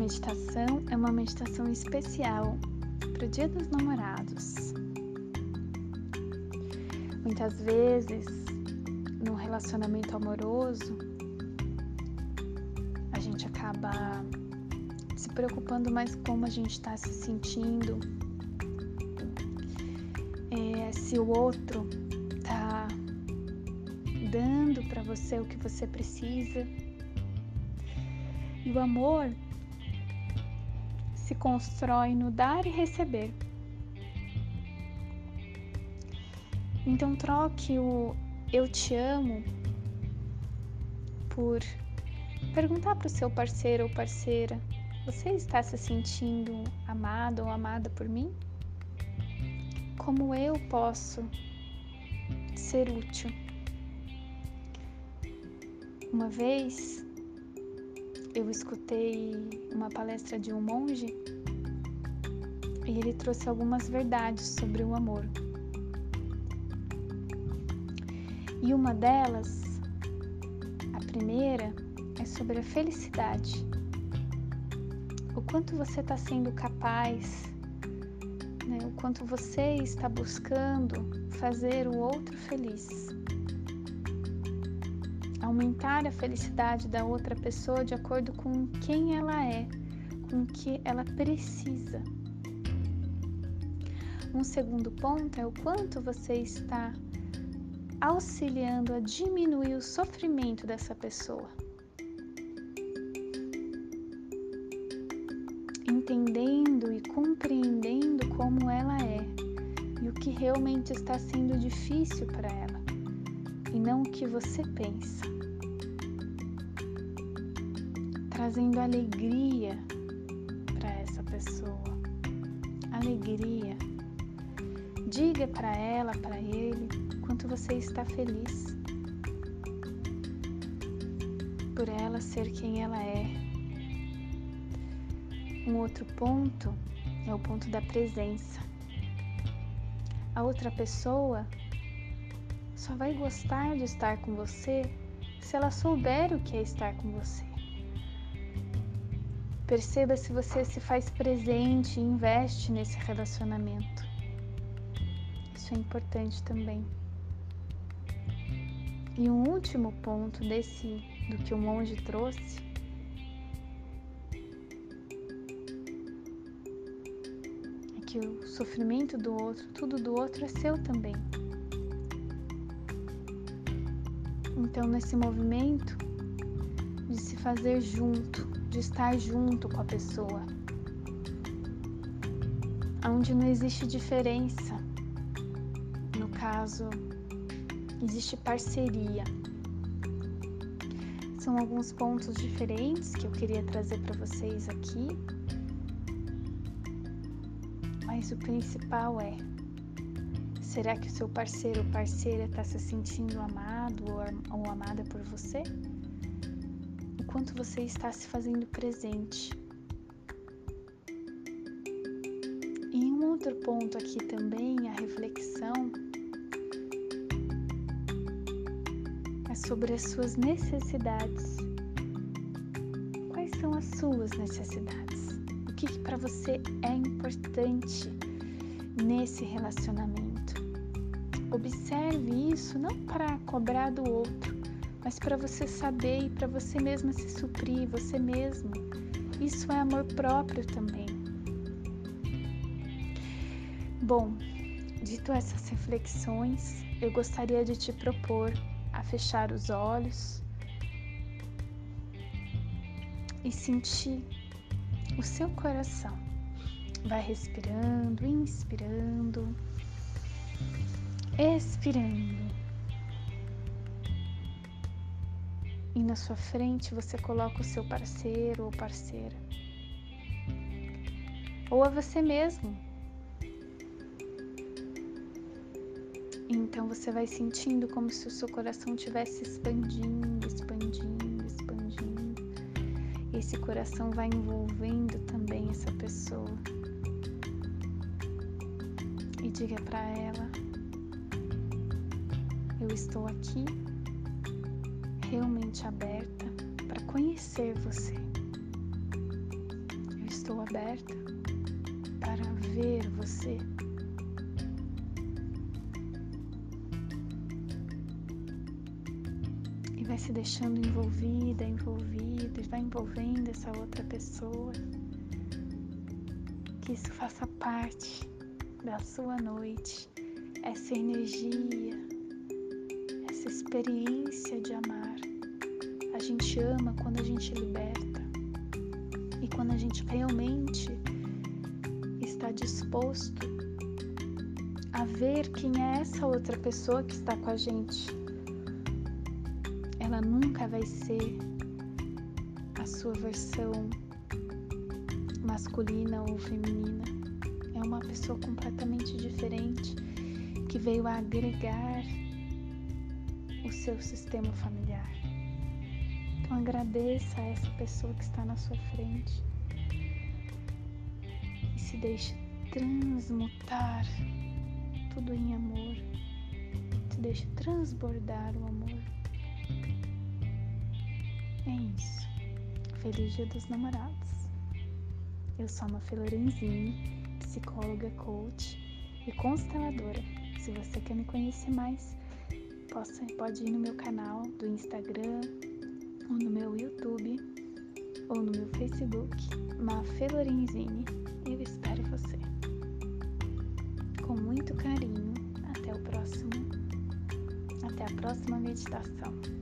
meditação é uma meditação especial para o Dia dos Namorados. Muitas vezes, no relacionamento amoroso, a gente acaba se preocupando mais como a gente está se sentindo, é, se o outro está dando para você o que você precisa. E o amor se constrói no dar e receber. Então troque o eu te amo por perguntar para o seu parceiro ou parceira: você está se sentindo amado ou amada por mim? Como eu posso ser útil? Uma vez eu escutei uma palestra de um monge e ele trouxe algumas verdades sobre o amor. E uma delas, a primeira, é sobre a felicidade. O quanto você está sendo capaz, né? o quanto você está buscando fazer o outro feliz aumentar a felicidade da outra pessoa de acordo com quem ela é, com o que ela precisa. Um segundo ponto é o quanto você está auxiliando a diminuir o sofrimento dessa pessoa. Entendendo e compreendendo como ela é e o que realmente está sendo difícil para ela, e não o que você pensa. Trazendo alegria para essa pessoa. Alegria. Diga para ela, para ele, quanto você está feliz por ela ser quem ela é. Um outro ponto é o ponto da presença. A outra pessoa só vai gostar de estar com você se ela souber o que é estar com você. Perceba se você se faz presente e investe nesse relacionamento. Isso é importante também. E um último ponto desse do que o monge trouxe é que o sofrimento do outro, tudo do outro é seu também. Então, nesse movimento de se fazer junto, de estar junto com a pessoa, onde não existe diferença. No caso, existe parceria. São alguns pontos diferentes que eu queria trazer para vocês aqui, mas o principal é: será que o seu parceiro ou parceira está se sentindo amado ou amada por você? Quanto você está se fazendo presente. E um outro ponto aqui também, a reflexão, é sobre as suas necessidades. Quais são as suas necessidades? O que, que para você é importante nesse relacionamento? Observe isso não para cobrar do outro, mas para você saber e para você mesma se suprir, você mesma. Isso é amor próprio também. Bom, dito essas reflexões, eu gostaria de te propor a fechar os olhos e sentir o seu coração. Vai respirando, inspirando, expirando. E na sua frente você coloca o seu parceiro ou parceira. Ou a você mesmo. Então você vai sentindo como se o seu coração estivesse expandindo, expandindo, expandindo. Esse coração vai envolvendo também essa pessoa. E diga para ela: Eu estou aqui realmente aberta para conhecer você. estou aberta para ver você. E vai se deixando envolvida, envolvido, e vai envolvendo essa outra pessoa. Que isso faça parte da sua noite, essa energia, essa experiência de amar. A gente ama quando a gente liberta e quando a gente realmente está disposto a ver quem é essa outra pessoa que está com a gente. Ela nunca vai ser a sua versão masculina ou feminina. É uma pessoa completamente diferente que veio a agregar o seu sistema familiar. Então agradeça a essa pessoa que está na sua frente se deixe transmutar tudo em amor. Se deixe transbordar o amor. É isso. Feliz Dia dos Namorados. Eu sou uma Florenzinho, psicóloga, coach e consteladora. Se você quer me conhecer mais, possa, pode ir no meu canal do Instagram ou no meu YouTube ou no meu Facebook, Mafê Lorenzini. Eu espero você. Com muito carinho. Até o próximo. Até a próxima meditação.